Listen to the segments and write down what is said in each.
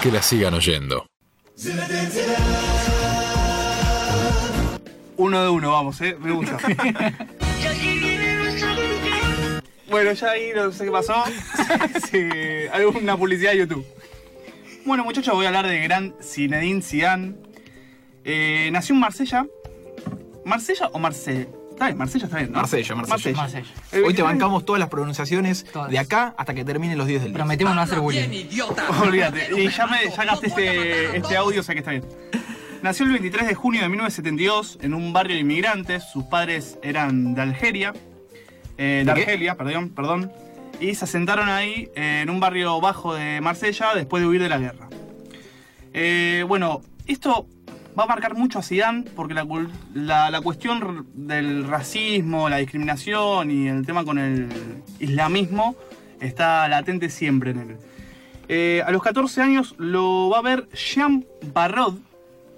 que la sigan oyendo. Uno de uno, vamos, ¿eh? Me gusta. bueno, ya ahí no sé qué pasó. sí, hay una publicidad de YouTube. Bueno, muchachos, voy a hablar de gran Zinedine Zidane. Eh, nació en Marsella. ¿Marsella o Marsella? Está bien, Marsella está bien, ¿no? Marsella, Marsella. Marsella. Hoy te bancamos todas las pronunciaciones Todas. de acá hasta que terminen los 10 del día. Prometemos no hacer bullying. Olvídate. Y ya, me, ya gasté este, este audio, o sea que está bien. Nació el 23 de junio de 1972 en un barrio de inmigrantes. Sus padres eran de Algeria. eh, de ¿De qué? Argelia, perdón, perdón. Y se asentaron ahí eh, en un barrio bajo de Marsella después de huir de la guerra. Eh, bueno, esto va a marcar mucho a Zidane porque la, cul- la- la cuestión del racismo, la discriminación y el tema con el islamismo está latente siempre en él. Eh, a los 14 años lo va a ver Jean Barrod,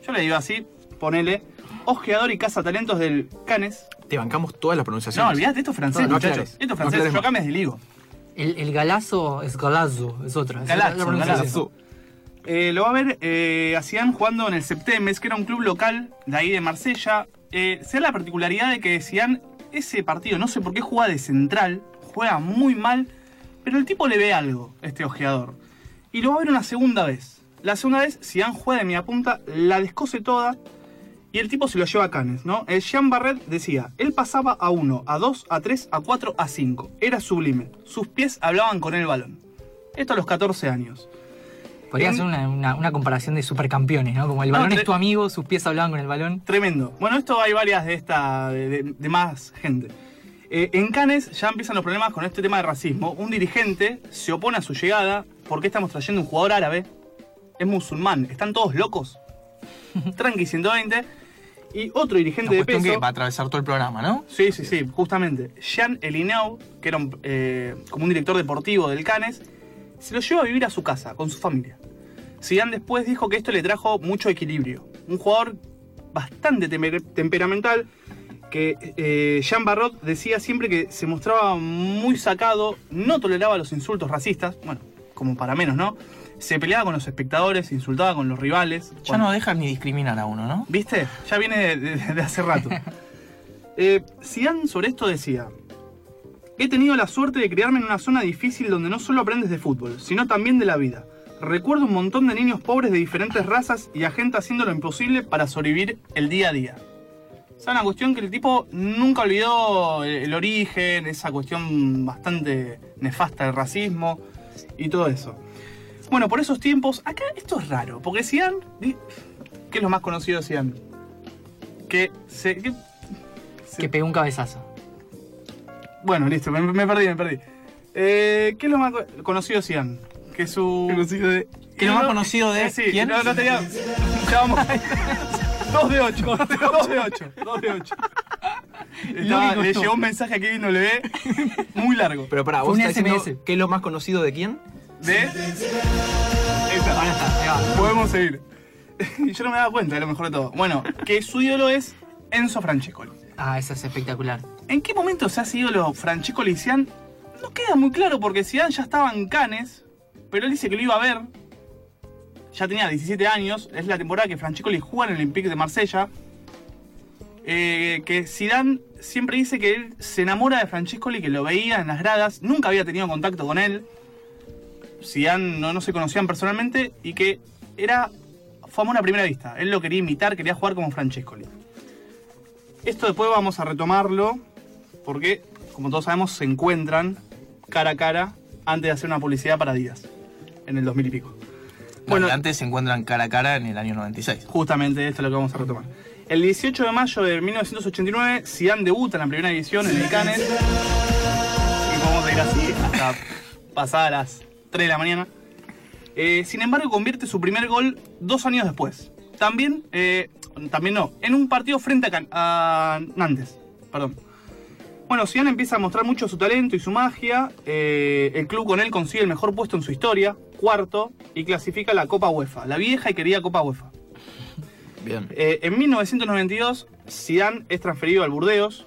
yo le digo así, ponele, ojeador y cazatalentos del Canes. Te bancamos todas las pronunciaciones. No, olvídate, esto es francés, No muchachos. aclares, Esto es no francés, yo acá me desligo. El, el galazo es galazo, es otra. es Galazo, la galazo. Eh, lo va a ver eh, a Zidane jugando en el Septemes, que era un club local de ahí de Marsella. Eh, se da la particularidad de que Zidane, ese partido, no sé por qué juega de central, juega muy mal, pero el tipo le ve algo, este ojeador. Y lo va a ver una segunda vez. La segunda vez, Zidane juega de media punta, la descose toda, y el tipo se lo lleva a Canes, ¿no? El Jean Barret decía, él pasaba a 1, a 2, a 3, a 4, a 5. Era sublime. Sus pies hablaban con el balón. Esto a los 14 años. Podría En- ser una, una- una comparación de supercampeones, ¿no? Como el balón es tu amigo, sus pies hablaban con el balón. Tremendo. Bueno, esto hay varias de esta, de, de- de más gente. Eh, en Cannes ya empiezan los problemas con este tema de racismo. Un dirigente se opone a su llegada porque estamos trayendo un jugador árabe. Es musulmán. ¿Están todos locos? Tranqui 120. Y otro dirigente de peso. que va a atravesar todo el programa, ¿no? Sí, sí, sí, justamente. Jean Elineu, que era un, eh, como un director deportivo del Canes, se lo lleva a vivir a su casa, con su familia. Zidane después dijo que esto le trajo mucho equilibrio. Un jugador bastante temperamental, que eh, Jean Barrot decía siempre que se mostraba muy sacado, no toleraba los insultos racistas, bueno, como para menos, ¿no? Se peleaba con los espectadores, se insultaba con los rivales. Ya no dejan ni discriminar a uno, ¿no? ¿Viste? Ya viene de, de- de hace rato. Eh, Zidane sobre esto decía: He tenido la suerte de criarme en una zona difícil donde no solo aprendes de fútbol, sino también de la vida. Recuerdo un montón de niños pobres de diferentes razas y a gente haciendo lo imposible para sobrevivir el día a día. Sea, una cuestión que el tipo nunca olvidó el, el origen, esa cuestión bastante nefasta del racismo y todo eso. Bueno, por esos tiempos, acá esto es raro, porque Zidane, ¿qué es lo más conocido de Zidane? Que se... que- se- Que pegó un cabezazo. Bueno, listo, me, me perdí, me perdí. Eh, ¿Qué es lo más co- conocido de Zidane? Que su... Conocido de- ¿Qué es lo más conocido de Eh, sí, quién? No, no tenía... Ya vamos. Dos de ocho, dos de ocho, dos de ocho. Estaba- le llegó un mensaje a Kevin W muy largo. Pero para Fue vos un estás diciendo SMS. ¿qué es lo más conocido de quién? De... Ahora está, ahí va. Podemos seguir. Yo no me daba cuenta, de lo mejor de todo. Bueno, que su ídolo es Enzo Francescoli. Ah, eso es espectacular. ¿En qué momento se hace ídolo Francescoli y Zidane? No queda muy claro porque Zidane ya estaba en Cannes, pero él dice que lo iba a ver. Ya tenía 17 años, es la temporada que Francescoli juega en el Olympique de Marsella. Eh, que Zidane siempre dice que él se enamora de Francescoli, que lo veía en las gradas, nunca había tenido contacto con él. Zidane no, no se conocían personalmente y que era fue a primera vista. Él lo quería imitar, quería jugar como Francescoli. Esto después vamos a retomarlo porque, como todos sabemos, se encuentran cara a cara antes de hacer una publicidad para Adidas en el 2000 y pico. Bueno, Bueno, antes se encuentran cara a cara en el año 96. justamente esto es lo que vamos a retomar. El 18 de mayo de 1989, Zidane debuta en la primera división en el Canes. Y vamos a ir así hasta pasadas las 3 de la mañana. Eh, sin embargo, convierte su primer gol dos años después. También, eh, también no, en un partido frente a, Can- a Nantes. Perdón. Bueno, Zidane empieza a mostrar mucho su talento y su magia. Eh, el club con él consigue el mejor puesto en su historia, cuarto, y clasifica la Copa UEFA, la vieja y querida Copa UEFA. Bien. Eh, en 1992, Zidane es transferido al Burdeos.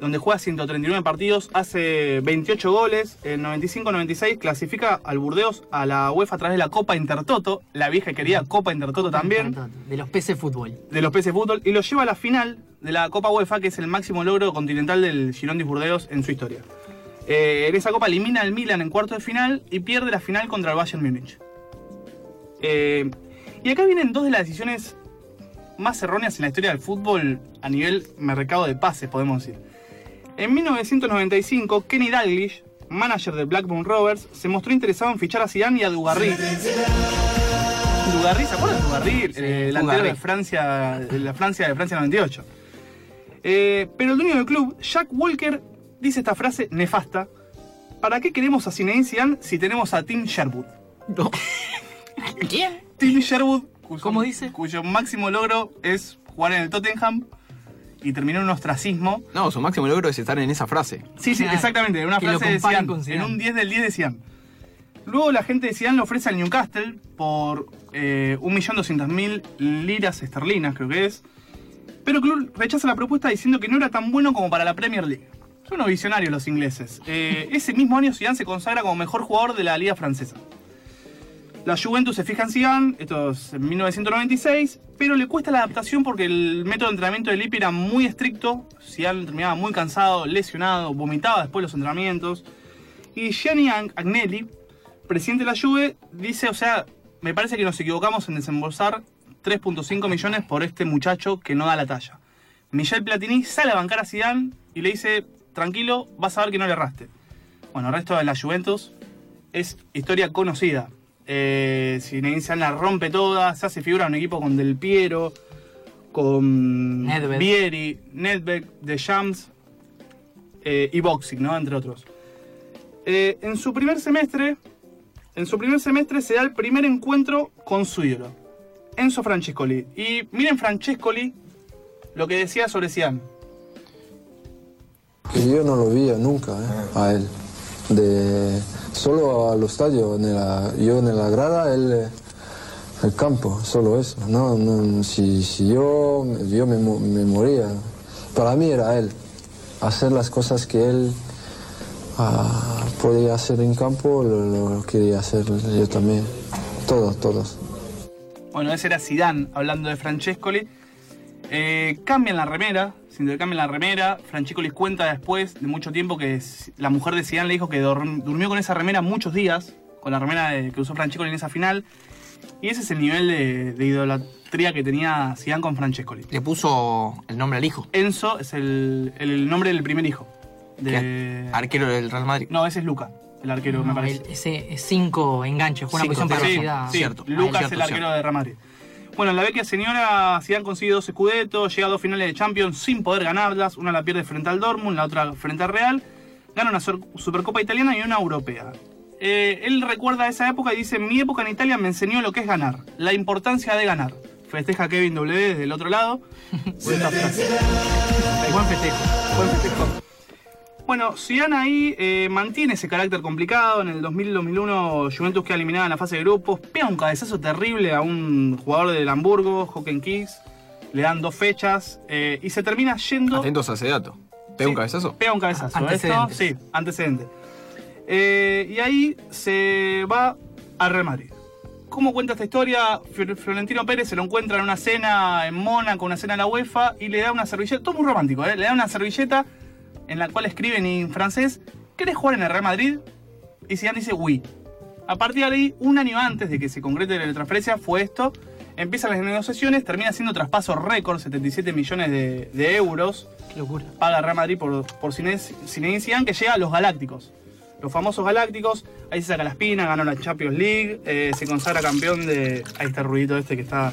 Donde juega 139 partidos, hace 28 goles, en 95-96 clasifica al Burdeos a la UEFA a través de la Copa Intertoto, la vieja y querida Copa Intertoto también, De los PC Fútbol. de los PC Fútbol, y lo lleva a la final de la Copa UEFA, que es el máximo logro continental del Girondins Burdeos en su historia. Eh, en esa copa elimina al Milan en cuarto de final y pierde la final contra el Bayern Múnich. Eh, y acá vienen dos de las decisiones más erróneas en la historia del fútbol a nivel mercado de pases, podemos decir. En 1995, Kenny Dalglish, manager del Blackburn Rovers, se mostró interesado en fichar a Zidane y a Dugarry. Dugarry, ¿se acuerdan de Dugarry? el delantero Dugarry. de Francia, de la Francia de Francia 98. Eh, pero el dueño del club, Jack Walker, dice esta frase nefasta. ¿Para qué queremos a Zinedine Zidane si tenemos a Tim Sherwood? No. ¿Quién? Tim Sherwood, cuyo, ¿Cómo dice? cuyo máximo logro es jugar en el Tottenham y terminó en un ostracismo. No, su máximo logro es estar en esa frase. Sí, sí, exactamente, en una que lo frase de Zidane, Zidane. en un 10 del 10 de Zidane. Luego la gente de Zidane le ofrece al Newcastle por eh, 1.200.000 liras esterlinas, creo que es. Pero el club rechaza la propuesta diciendo que no era tan bueno como para la Premier League. Son unos visionarios los ingleses. Eh, ese mismo año Zidane se consagra como mejor jugador de la liga francesa. La Juventus se fija en Zidane, esto es en 1996, pero le cuesta la adaptación porque el método de entrenamiento de Lippi era muy estricto. Zidane terminaba muy cansado, lesionado, vomitaba después de los entrenamientos. Y Gianni Ag- Agnelli, presidente de la Juve, dice, o sea, me parece que nos equivocamos en desembolsar 3.5 millones por este muchacho que no da la talla. Michel Platini sale a bancar a Zidane y le dice, tranquilo, vas a ver que no le erraste. Bueno, el resto de la Juventus es historia conocida. Eh, Zinedine Zidane la rompe toda, se hace figura un equipo con Del Piero, con Nedved. Vieri, Nedved, Deschamps eh, y Boxing, ¿no? Entre otros. Eh, en su primer semestre, en su primer semestre se da el primer encuentro con su ídolo, Enzo Francescoli. Y miren Francescoli lo que decía sobre Zidane. Que yo no lo veía nunca eh, a él. De, solo a los estadios, en yo en la grada, él el campo, solo eso. No, no, si, yo, yo me, mo- me moría. Para mí era él. Hacer las cosas que él ah, podía hacer en campo, lo, quería hacer yo también. Todos, todos. Bueno, ese era Zidane hablando de Francescoli. Eh, cambian la remera, se intercambian la remera. Francescoli cuenta después de mucho tiempo que la mujer de Zidane le dijo que durmió con esa remera muchos días, con la remera de- que usó Francescoli en esa final. Y ese es el nivel de, de idolatría que tenía Zidane con Francescoli. Le puso el nombre al hijo. Enzo es el, el nombre del primer hijo. De... que Arquero del Real Madrid. No, ese es Luca, el arquero, me parece. el- ese 5 enganche, juega una Cinco, posición sí, parecida. Sí, Cierto. Lucas Cierto, es el arquero cierto. de Real Madrid. Bueno, en la vecchia señora Zidane consigue dos escudetos, llega a dos finales de Champions sin poder ganarlas. Una la pierde frente al Dortmund, la otra frente al Real. Gana una Supercopa italiana y una europea. Eh, él recuerda esa época y dice, mi época en Italia me enseñó lo que es ganar, la importancia de ganar. Festeja Kevin W desde el otro lado. Buen festejo. Buen festejo. Bueno, Zidane ahí eh, mantiene ese carácter complicado. En el 2000-2001 Juventus queda eliminada en la fase de grupos. Pega un cabezazo terrible a un jugador del Hamburgo, Hocken Kicks. Le dan dos fechas eh, y se termina yendo... Atentos a ese dato. ¿Pega Sí, un cabezazo? Pega un cabezazo. Antecedentes. Esto, sí, antecedente. Eh, y ahí se va al Real Madrid. ¿Cómo cuenta esta historia? Florentino Pérez se lo encuentra en una cena en Mónaco, una cena en la UEFA, y le da una servilleta, todo muy romántico, ¿eh? le da una servilleta en la cual escribe en francés, ¿querés jugar en el Real Madrid? Y Zidane dice, oui. A partir de ahí, un año antes de que se concrete la transferencia, fue esto. Empiezan las negociaciones, termina siendo traspaso récord, 77 millones de, de euros Qué locura. paga Real Madrid por, por Zine- Zinedine Zidane, que llega a los Galácticos. Los famosos Galácticos, ahí se saca la espina, ganó la Champions League, eh, se consagra campeón de... Ahí está el ruidito este que está...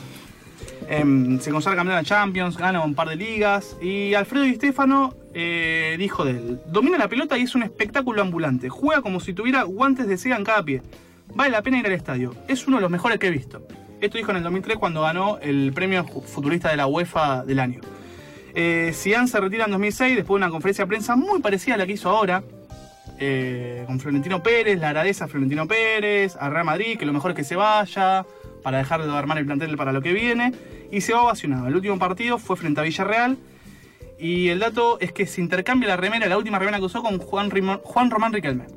em, se consagra campeón de la Champions, gana un par de ligas. Y Alfredo Di Stefano eh, dijo de él, domina la pelota y es un espectáculo ambulante. Juega como si tuviera guantes de seda en cada pie. Vale la pena ir al estadio. Es uno de los mejores que he visto. Esto dijo en el 2003 cuando ganó el premio futurista de la UEFA del año. Eh, se retira en 2006 después de una conferencia de prensa muy parecida a la que hizo ahora. eh, con Florentino Pérez, le agradece a Florentino Pérez, a Real Madrid, que lo mejor es que se vaya, para dejar de armar el plantel para lo que viene, y se va ovacionado. El último partido fue frente a Villarreal, Y el dato es que se intercambia la remera, la última remera que usó con Juan, Juan Román Riquelme.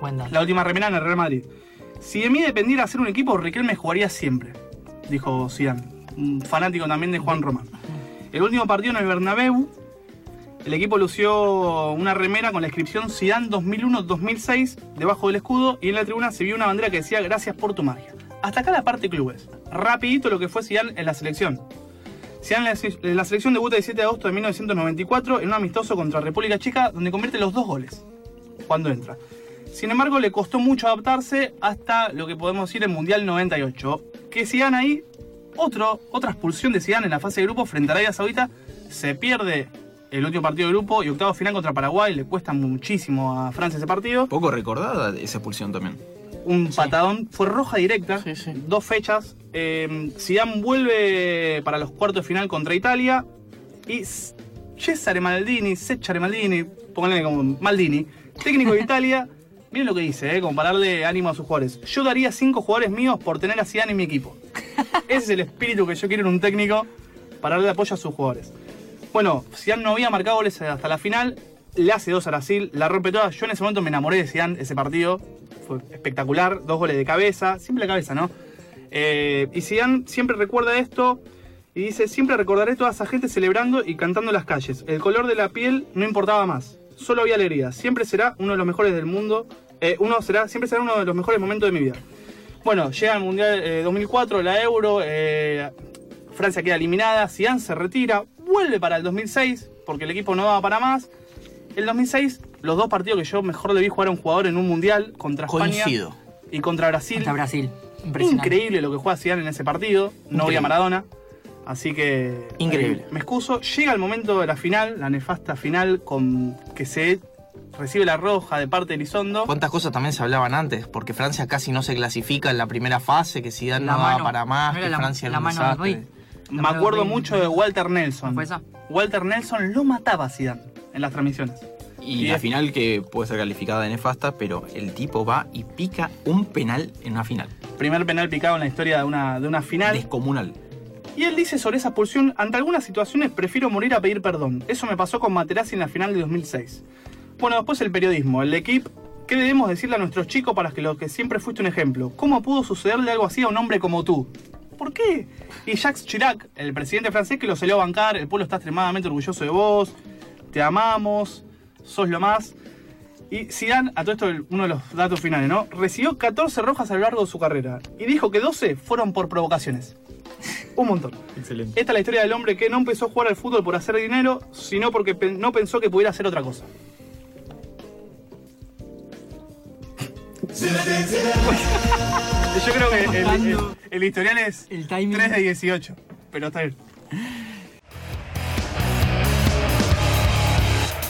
Buen dato. La última remera en el Real Madrid. Si de mí dependiera hacer un equipo, Riquelme jugaría siempre, dijo Zidane, un fanático también de Juan Román. El último partido en el Bernabéu, el equipo lució una remera con la inscripción Zidane 2001-2006 debajo del escudo y en la tribuna se vio una bandera que decía gracias por tu magia. Hasta acá la parte clubes. Rapidito lo que fue Zidane en la selección. Zidane en la- la selección debuta el 7 de agosto de 1994 en un amistoso contra República Checa donde convierte los dos goles cuando entra. Sin embargo, le costó mucho adaptarse hasta lo que podemos decir el Mundial 98. Que Zidane ahí, otro, otra expulsión de Zidane en la fase de grupo frente a Arabia Saudita, se pierde el último partido de grupo y octavo final contra Paraguay, le cuesta muchísimo a Francia ese partido. Poco recordada esa expulsión también. Un patadón, fue roja directa, Sí, sí. dos fechas. Eh, Zidane vuelve para los cuartos de final contra Italia y Cesare Maldini, Cesare Maldini, pónganle como Maldini, técnico de Italia, miren lo que dice, eh, como para darle ánimo a sus jugadores. Yo daría cinco jugadores míos por tener a Zidane en mi equipo. Ese es el espíritu que yo quiero en un técnico para darle apoyo a sus jugadores. Bueno, Zidane no había marcado goles hasta la final, le hace dos a Brasil, la rompe toda. Yo en ese momento me enamoré de Zidane, ese partido, fue espectacular, dos goles de cabeza, siempre de cabeza, ¿no? Eh, y Zidane siempre recuerda esto y dice, siempre recordaré toda esa gente celebrando y cantando en las calles. El color de la piel no importaba más, solo había alegría. Siempre será uno de los mejores del mundo, eh, uno será, siempre será uno de los mejores momentos de mi vida. Bueno, llega el Mundial eh, 2004, la Euro, eh, Francia queda eliminada, Zidane se retira, vuelve para el 2006, porque el equipo no daba para más. El 2006, los dos partidos que yo mejor le vi jugar a un jugador en un Mundial, contra España Coincido. y contra Brasil. Contra Brasil. Increíble lo que juega Zidane en ese partido. No voy a. Maradona. Así que. Increíble. eh, me excuso. Llega el momento de la final, la nefasta final, con que se recibe la roja de parte de Elizondo. ¿Cuántas cosas también se hablaban antes? Porque Francia casi no se clasifica en la primera fase, que Zidane La no daba mano. para más, ¿No era que la- Francia la mano? Me acuerdo mucho de Walter Nelson. ¿No fue esa? Walter Nelson lo mataba a Zidane en las transmisiones. Y Y la es- final que puede ser calificada de nefasta, pero el tipo va y pica un penal en una final. Primer penal picado en la historia de una, de una final. Descomunal. Y él dice sobre esa expulsión, ante algunas situaciones prefiero morir a pedir perdón. Eso me pasó con Materazzi en la final de 2006. Bueno, después el periodismo, el equipo. ¿Qué debemos decirle a nuestros chicos para que lo que siempre fuiste un ejemplo? ¿Cómo pudo sucederle algo así a un hombre como tú? ¿Por qué? Y Jacques Chirac, el presidente francés que lo salió a bancar, el pueblo está extremadamente orgulloso de vos, te amamos, sos lo más. Y Zidane, a todo esto uno de los datos finales, ¿no? Recibió 14 rojas a lo largo de su carrera y dijo que 12 fueron por provocaciones. Un montón. Excelente. Esta es la historia del hombre que no empezó a jugar al fútbol por hacer dinero, sino porque pe- no pensó que pudiera hacer otra cosa. Yo creo que el, el- el historial es El timing. 3 de 18, pero está bien.